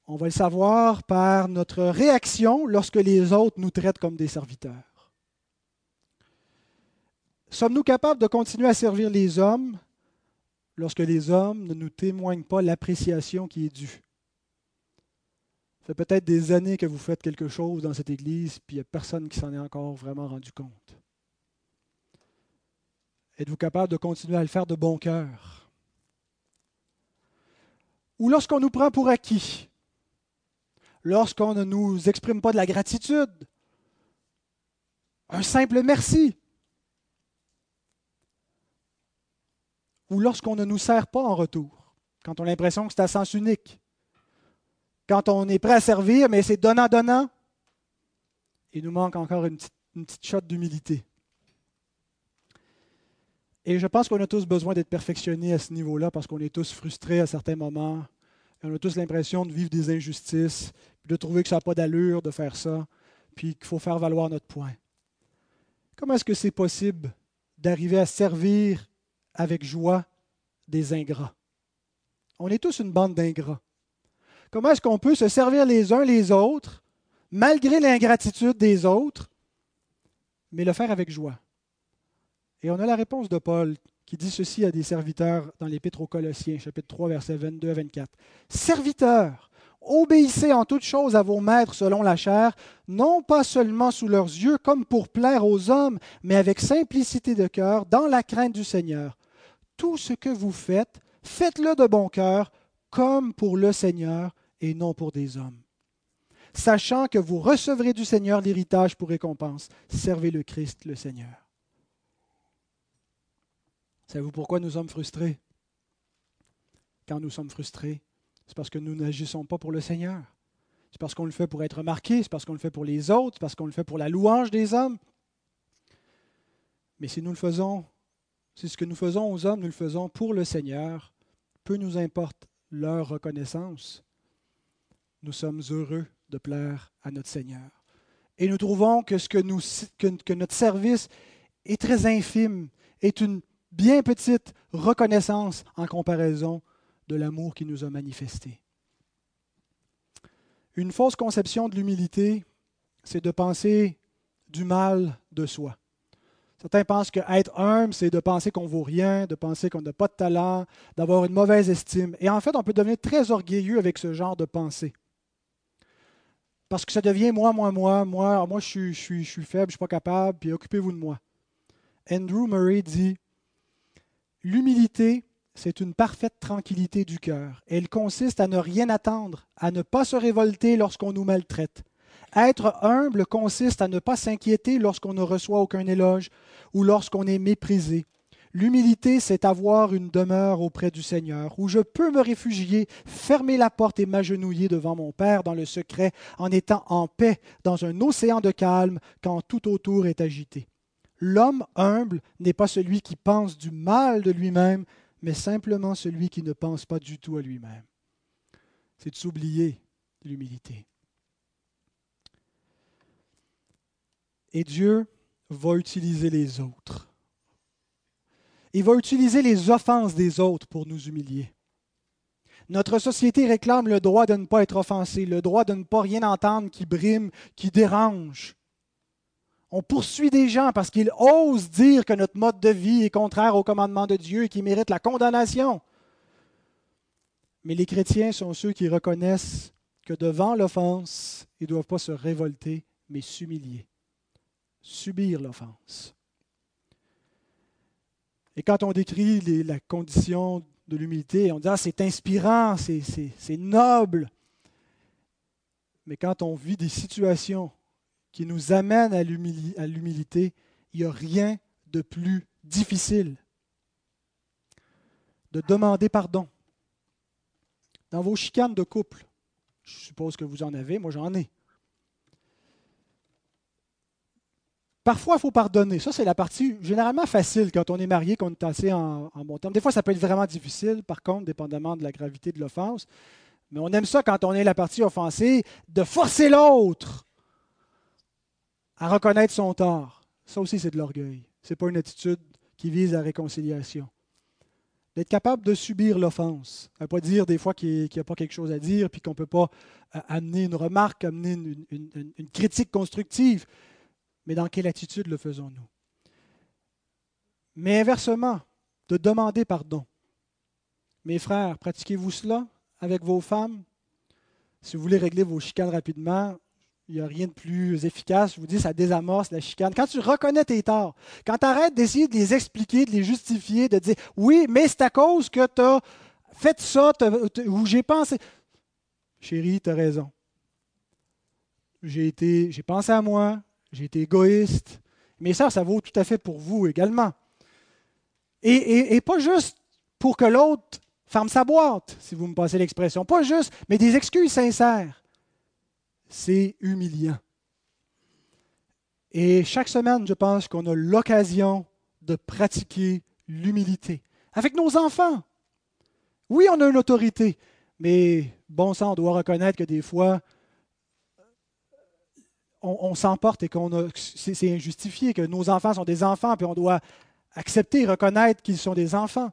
On va le savoir par notre réaction lorsque les autres nous traitent comme des serviteurs. Sommes-nous capables de continuer à servir les hommes lorsque les hommes ne nous témoignent pas l'appréciation qui est due? Ça fait peut-être des années que vous faites quelque chose dans cette Église, puis il n'y a personne qui s'en est encore vraiment rendu compte. Êtes-vous capable de continuer à le faire de bon cœur? Ou lorsqu'on nous prend pour acquis, lorsqu'on ne nous exprime pas de la gratitude, un simple merci, ou lorsqu'on ne nous sert pas en retour, quand on a l'impression que c'est à sens unique, quand on est prêt à servir, mais c'est donnant-donnant, il nous manque encore une petite, shot d'humilité. Et je pense qu'on a tous besoin d'être perfectionnés à ce niveau-là parce qu'on est tous frustrés à certains moments. On a tous l'impression de vivre des injustices de trouver que ça n'a pas d'allure de faire ça, puis qu'il faut faire valoir notre point. Comment est-ce que c'est possible d'arriver à servir avec joie des ingrats? On est tous une bande d'ingrats. Comment est-ce qu'on peut se servir les uns les autres, malgré l'ingratitude des autres, mais le faire avec joie? Et on a la réponse de Paul qui dit ceci à des serviteurs dans l'Épître aux Colossiens, chapitre 3, versets 22 à 24. Serviteurs, Obéissez en toutes choses à vos maîtres selon la chair, non pas seulement sous leurs yeux comme pour plaire aux hommes, mais avec simplicité de cœur, dans la crainte du Seigneur. Tout ce que vous faites, faites-le de bon cœur, comme pour le Seigneur et non pour des hommes. Sachant que vous recevrez du Seigneur l'héritage pour récompense, servez le Christ le Seigneur. Savez-vous pourquoi nous sommes frustrés? Quand nous sommes frustrés, c'est parce que nous n'agissons pas pour le Seigneur. C'est parce qu'on le fait pour être remarqué, c'est parce qu'on le fait pour les autres, c'est parce qu'on le fait pour la louange des hommes. Mais si nous le faisons, si ce que nous faisons aux hommes, nous le faisons pour le Seigneur, peu nous importe leur reconnaissance. Nous sommes heureux de plaire à notre Seigneur. Et nous trouvons que, ce que, que notre service est très infime, est une bien petite reconnaissance en comparaison de l'amour qui nous a manifesté. Une fausse conception de l'humilité c'est de penser du mal de soi. Certains pensent qu'être humble, c'est de penser qu'on vaut rien, de penser qu'on n'a pas de talent, d'avoir une mauvaise estime. Et en fait, on peut devenir très orgueilleux avec ce genre de pensée. Parce que ça devient moi, moi, moi, moi, moi je suis, je suis, je suis faible, je ne suis pas capable, puis occupez-vous de moi. Andrew Murray dit L'humilité, c'est une parfaite tranquillité du cœur. Elle consiste à ne rien attendre, à ne pas se révolter lorsqu'on nous maltraite, être humble consiste à ne pas s'inquiéter lorsqu'on ne reçoit aucun éloge ou lorsqu'on est méprisé. L'humilité, c'est avoir une demeure auprès du Seigneur, où je peux me réfugier, fermer la porte et m'agenouiller devant mon Père dans le secret, en étant en paix dans un océan de calme quand tout autour est agité. L'homme humble n'est pas celui qui pense du mal de lui-même, mais simplement celui qui ne pense pas du tout à lui-même. C'est de l'humilité. Et Dieu va utiliser les autres. Il va utiliser les offenses des autres pour nous humilier. Notre société réclame le droit de ne pas être offensé, le droit de ne pas rien entendre qui brime, qui dérange. On poursuit des gens parce qu'ils osent dire que notre mode de vie est contraire au commandement de Dieu et qui mérite la condamnation. Mais les chrétiens sont ceux qui reconnaissent que devant l'offense, ils ne doivent pas se révolter, mais s'humilier subir l'offense. Et quand on décrit la condition de l'humilité, on dit ah, c'est inspirant, c'est noble. Mais quand on vit des situations qui nous amènent à l'humilité, il n'y a rien de plus difficile de demander pardon. Dans vos chicanes de couple, je suppose que vous en avez, moi j'en ai. Parfois, il faut pardonner. Ça, c'est la partie généralement facile quand on est marié, qu'on est assez en, bon terme. Des fois, ça peut être vraiment difficile, par contre, dépendamment de la gravité de l'offense. Mais on aime ça quand on est la partie offensée, de forcer l'autre à reconnaître son tort. Ça aussi, c'est de l'orgueil. Ce n'est pas une attitude qui vise à la réconciliation. D'être capable de subir l'offense. Ça ne pas dire des fois qu'il n'y a pas quelque chose à dire, puis qu'on ne peut pas euh, amener une remarque, amener une critique constructive. Mais dans quelle attitude le faisons-nous? Mais inversement, de demander pardon. Mes frères, pratiquez-vous cela avec vos femmes? Si vous voulez régler vos chicanes rapidement, il n'y a rien de plus efficace. Je vous dis, ça désamorce la chicane. Quand tu reconnais tes torts, quand tu arrêtes d'essayer de les expliquer, de les justifier, de dire oui, mais c'est à cause que tu as fait ça ou j'ai pensé. Chérie, tu as raison. J'ai été, j'ai pensé à moi, j'ai été égoïste. Mais ça, ça vaut tout à fait pour vous également. Et, pas juste pour que l'autre ferme sa boîte, si vous me passez l'expression. Pas juste, mais des excuses sincères. C'est humiliant. Et chaque semaine, je pense qu'on a l'occasion de pratiquer l'humilité. Avec nos enfants. Oui, on a une autorité, mais bon sang, on doit reconnaître que des fois, on, s'emporte et qu'on c'est injustifié, que nos enfants sont des enfants, puis on doit accepter et reconnaître qu'ils sont des enfants.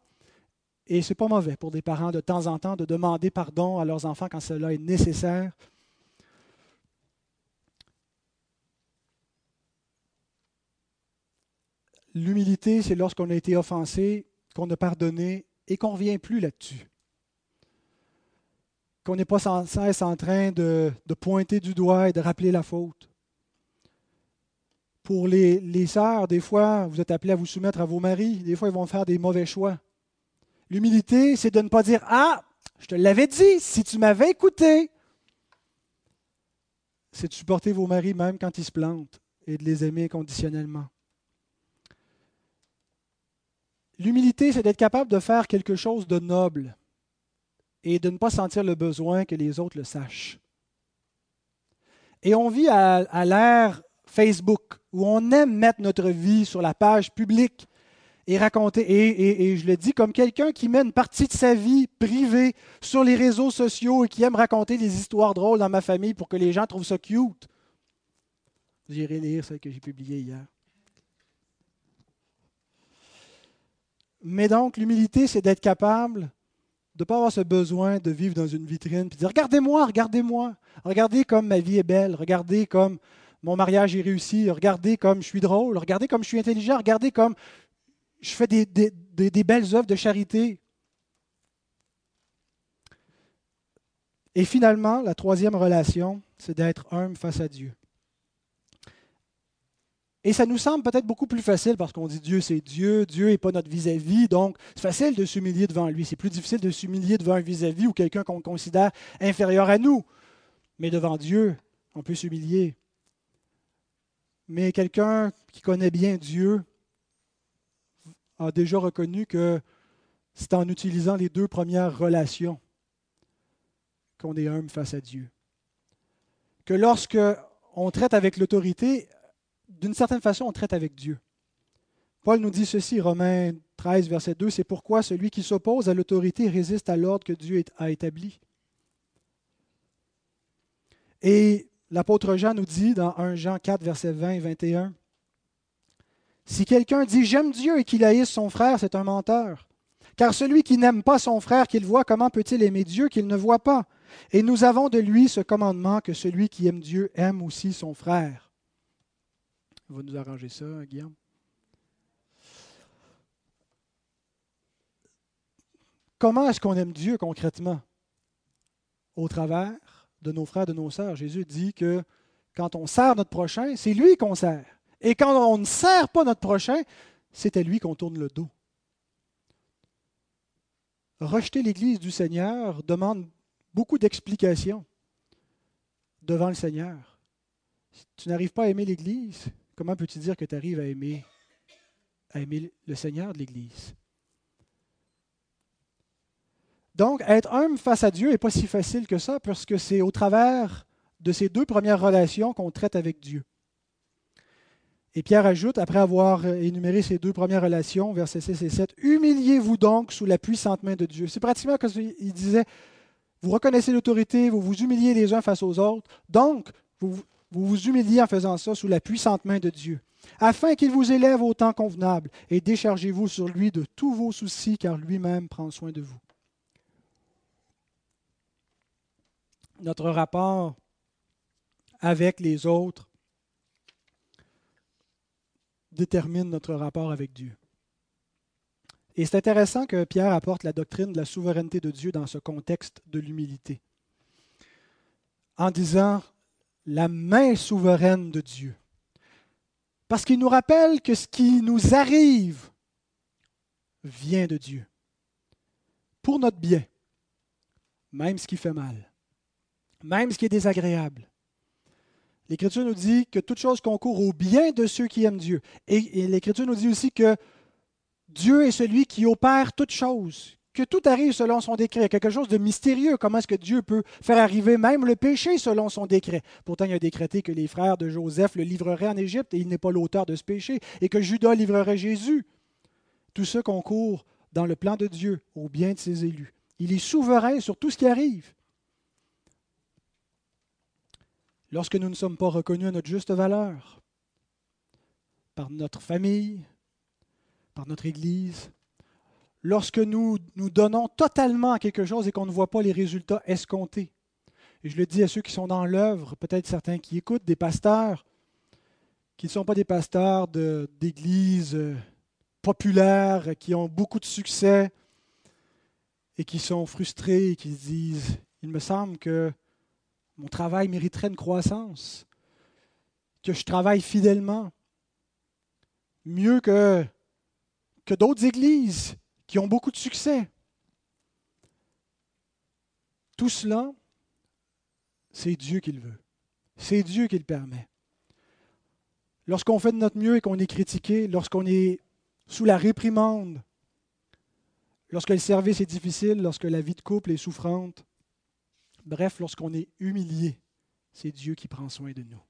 Et ce n'est pas mauvais pour des parents de temps en temps de demander pardon à leurs enfants quand cela est nécessaire. L'humilité, c'est lorsqu'on a été offensé, qu'on a pardonné et qu'on ne revient plus là-dessus. Qu'on n'est pas sans cesse en train de, pointer du doigt et de rappeler la faute. Pour les, sœurs, des fois, vous êtes appelés à vous soumettre à vos maris. Des fois, ils vont faire des mauvais choix. L'humilité, c'est de ne pas dire Ah, je te l'avais dit, si tu m'avais écouté. C'est de supporter vos maris même quand ils se plantent et de les aimer conditionnellement. L'humilité, c'est d'être capable de faire quelque chose de noble et de ne pas sentir le besoin que les autres le sachent. Et on vit à l'ère Facebook, où on aime mettre notre vie sur la page publique et raconter. Et, je le dis comme quelqu'un qui met une partie de sa vie privée sur les réseaux sociaux et qui aime raconter des histoires drôles dans ma famille pour que les gens trouvent ça cute. Vous irez lire ce que j'ai publié hier. Mais donc, l'humilité, c'est d'être capable de ne pas avoir ce besoin de vivre dans une vitrine et de dire Regardez-moi, regardez-moi, regardez comme ma vie est belle, regardez comme mon mariage est réussi, regardez comme je suis drôle, regardez comme je suis intelligent, regardez comme je fais des, belles œuvres de charité. Et finalement, la troisième relation, c'est d'être humble face à Dieu. Et ça nous semble peut-être beaucoup plus facile parce qu'on dit Dieu, c'est Dieu, Dieu n'est pas notre vis-à-vis, donc c'est facile de s'humilier devant lui. C'est plus difficile de s'humilier devant un vis-à-vis ou quelqu'un qu'on considère inférieur à nous. Mais devant Dieu, on peut s'humilier. Mais quelqu'un qui connaît bien Dieu a déjà reconnu que c'est en utilisant les deux premières relations qu'on est humble face à Dieu. Que lorsque on traite avec l'autorité, d'une certaine façon, on traite avec Dieu. Paul nous dit ceci, Romains 13, verset 2, c'est pourquoi celui qui s'oppose à l'autorité résiste à l'ordre que Dieu a établi. Et l'apôtre Jean nous dit dans 1 Jean 4, verset 20 et 21, Si quelqu'un dit j'aime Dieu et qu'il haïsse son frère, c'est un menteur. Car celui qui n'aime pas son frère qu'il voit, comment peut-il aimer Dieu qu'il ne voit pas? Et nous avons de lui ce commandement que celui qui aime Dieu aime aussi son frère. On va nous arranger ça, Guillaume? Comment est-ce qu'on aime Dieu concrètement? Au travers? De nos frères, de nos sœurs. Jésus dit que quand on sert notre prochain, c'est lui qu'on sert. Et quand on ne sert pas notre prochain, c'est à lui qu'on tourne le dos. Rejeter l'Église du Seigneur demande beaucoup d'explications devant le Seigneur. Si tu n'arrives pas à aimer l'Église, comment peux-tu dire que tu arrives à aimer, à aimer le Seigneur de l'Église? Donc, être homme face à Dieu n'est pas si facile que ça, parce que c'est au travers de ces deux premières relations qu'on traite avec Dieu. Et Pierre ajoute, après avoir énuméré ces deux premières relations, versets 6 et 7, Humiliez-vous donc sous la puissante main de Dieu. C'est pratiquement comme il disait, vous reconnaissez l'autorité, vous vous humiliez les uns face aux autres, donc vous vous humiliez en faisant ça sous la puissante main de Dieu, afin qu'il vous élève au temps convenable, et déchargez-vous sur lui de tous vos soucis, car lui-même prend soin de vous. Notre rapport avec les autres détermine notre rapport avec Dieu. Et c'est intéressant que Pierre apporte la doctrine de la souveraineté de Dieu dans ce contexte de l'humilité. En disant, la main souveraine de Dieu. Parce qu'il nous rappelle que ce qui nous arrive vient de Dieu. Pour notre bien, même ce qui fait mal, même ce qui est désagréable. L'Écriture nous dit que toute chose concourt au bien de ceux qui aiment Dieu. Et, l'Écriture nous dit aussi que Dieu est celui qui opère toutes choses, que tout arrive selon son décret, quelque chose de mystérieux. Comment est-ce que Dieu peut faire arriver même le péché selon son décret Pourtant, il a décrété que les frères de Joseph le livreraient en Égypte et il n'est pas l'auteur de ce péché, et que Judas livrerait Jésus. Tout ce concourt dans le plan de Dieu au bien de ses élus. Il est souverain sur tout ce qui arrive. Lorsque nous ne sommes pas reconnus à notre juste valeur, par notre famille, par notre Église, lorsque nous nous donnons totalement à quelque chose et qu'on ne voit pas les résultats escomptés. Et je le dis à ceux qui sont dans l'œuvre, peut-être certains qui écoutent, des pasteurs, qui ne sont pas des pasteurs d'églises euh, populaires, qui ont beaucoup de succès et qui sont frustrés et qui se disent, il me semble que mon travail mériterait une croissance, que je travaille fidèlement, mieux que, que d'autres églises qui ont beaucoup de succès. Tout cela, c'est Dieu qui le veut. C'est Dieu qui le permet. Lorsqu'on fait de notre mieux et qu'on est critiqué, lorsqu'on est sous la réprimande, lorsque le service est difficile, lorsque la vie de couple est souffrante, bref, lorsqu'on est humilié, c'est Dieu qui prend soin de nous.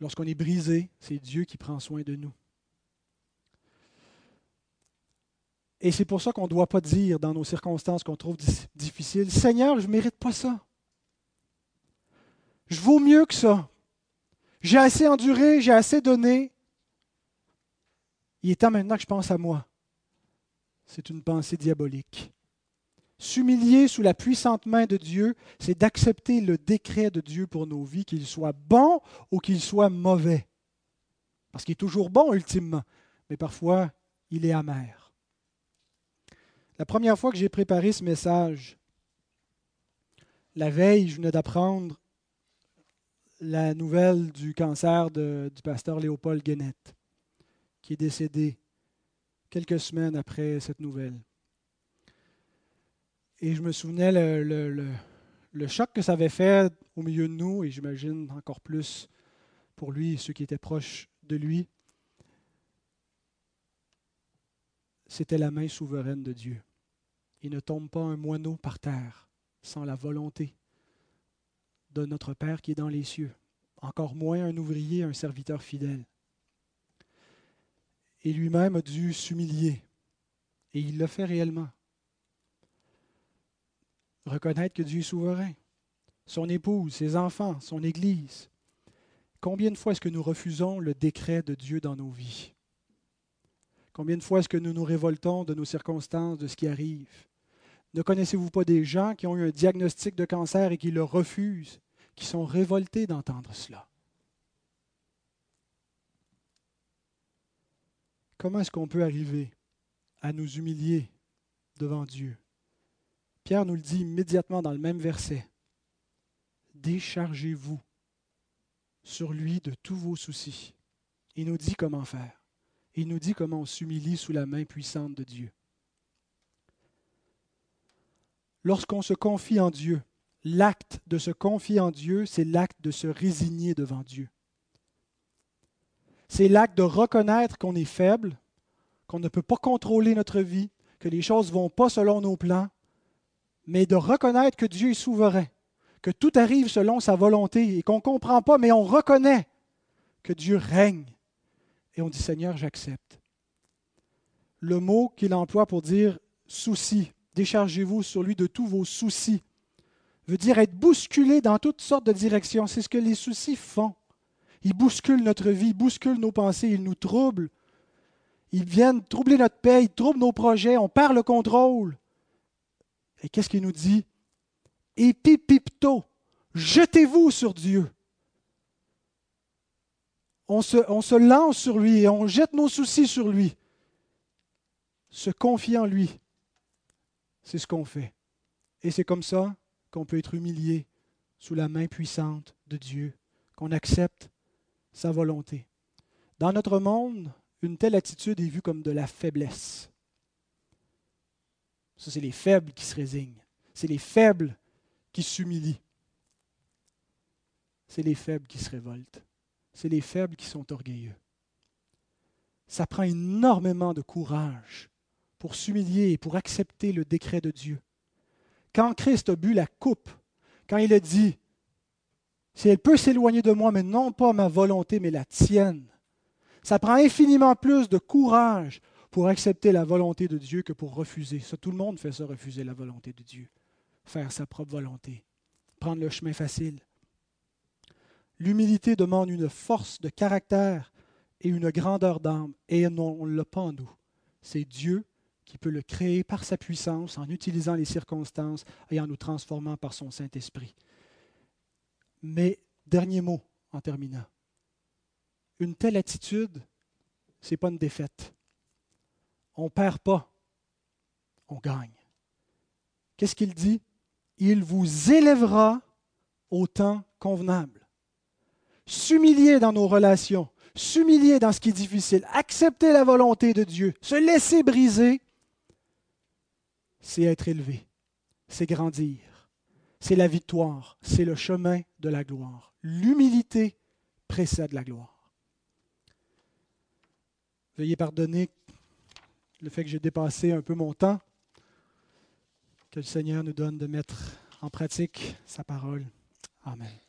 Lorsqu'on est brisé, c'est Dieu qui prend soin de nous. Et c'est pour ça qu'on ne doit pas dire dans nos circonstances qu'on trouve difficiles, Seigneur, je ne mérite pas ça. Je vaux mieux que ça. J'ai assez enduré, j'ai assez donné. Il est temps maintenant que je pense à moi. C'est une pensée diabolique. S'humilier sous la puissante main de Dieu, c'est d'accepter le décret de Dieu pour nos vies, qu'il soit bon ou qu'il soit mauvais. Parce qu'il est toujours bon ultimement, mais parfois il est amer. La première fois que j'ai préparé ce message, la veille, je venais d'apprendre la nouvelle du cancer du pasteur Léopold Guénette, qui est décédé quelques semaines après cette nouvelle. Et je me souvenais le, choc que ça avait fait au milieu de nous, et j'imagine encore plus pour lui et ceux qui étaient proches de lui. C'était la main souveraine de Dieu. Il ne tombe pas un moineau par terre sans la volonté de notre Père qui est dans les cieux, encore moins un ouvrier, un serviteur fidèle. Et lui-même a dû s'humilier, et il le fait réellement. Reconnaître que Dieu est souverain, son épouse, ses enfants, son Église. Combien de fois est-ce que nous refusons le décret de Dieu dans nos vies? Combien de fois est-ce que nous nous révoltons de nos circonstances, de ce qui arrive? Ne connaissez-vous pas des gens qui ont eu un diagnostic de cancer et qui le refusent qui sont révoltés d'entendre cela? Comment est-ce qu'on peut arriver à nous humilier devant Dieu? Pierre nous le dit immédiatement dans le même verset. Déchargez-vous sur lui de tous vos soucis. Il nous dit comment faire. Il nous dit comment on s'humilie sous la main puissante de Dieu. Lorsqu'on se confie en Dieu, l'acte de se confier en Dieu, c'est l'acte de se résigner devant Dieu. C'est l'acte de reconnaître qu'on est faible, qu'on ne peut pas contrôler notre vie, que les choses ne vont pas selon nos plans, mais de reconnaître que Dieu est souverain, que tout arrive selon sa volonté et qu'on ne comprend pas, mais on reconnaît que Dieu règne. Et on dit Seigneur, j'accepte. Le mot qu'il emploie pour dire souci, déchargez-vous sur lui de tous vos soucis veut dire être bousculé dans toutes sortes de directions. C'est ce que les soucis font. Ils bousculent notre vie, ils bousculent nos pensées, ils nous troublent. Ils viennent troubler notre paix, ils troublent nos projets, on perd le contrôle. Et qu'est-ce qu'il nous dit? Épipipto, jetez-vous sur Dieu. On se, on se lance sur lui et on jette nos soucis sur lui. Se confier en lui, c'est ce qu'on fait. Et c'est comme ça qu'on peut être humilié sous la main puissante de Dieu, qu'on accepte sa volonté. Dans notre monde, une telle attitude est vue comme de la faiblesse. Ça, c'est les faibles qui se résignent. C'est les faibles qui s'humilient. C'est les faibles qui se révoltent. C'est les faibles qui sont orgueilleux. Ça prend énormément de courage pour s'humilier et pour accepter le décret de Dieu. Quand Christ a bu la coupe, quand il a dit, si elle peut s'éloigner de moi, mais non pas ma volonté, mais la tienne, ça prend infiniment plus de courage pour accepter la volonté de Dieu que pour refuser. Tout le monde fait ça, refuser la volonté de Dieu, faire sa propre volonté, prendre le chemin facile. L'humilité demande une force de caractère et une grandeur d'âme, et on ne l'a pas en nous. C'est Dieu qui peut le créer par sa puissance, en utilisant les circonstances et en nous transformant par son Saint-Esprit. Mais, dernier mot en terminant. Une telle attitude, ce n'est pas une défaite. On ne perd pas, on gagne. Qu'est-ce qu'il dit? Il vous élèvera au temps convenable. S'humilier dans nos relations, s'humilier dans ce qui est difficile, accepter la volonté de Dieu, se laisser briser, c'est être élevé, c'est grandir, c'est la victoire, c'est le chemin de la gloire. L'humilité précède la gloire. Veuillez pardonner le fait que j'ai dépassé un peu mon temps. Que le Seigneur nous donne de mettre en pratique sa parole. Amen.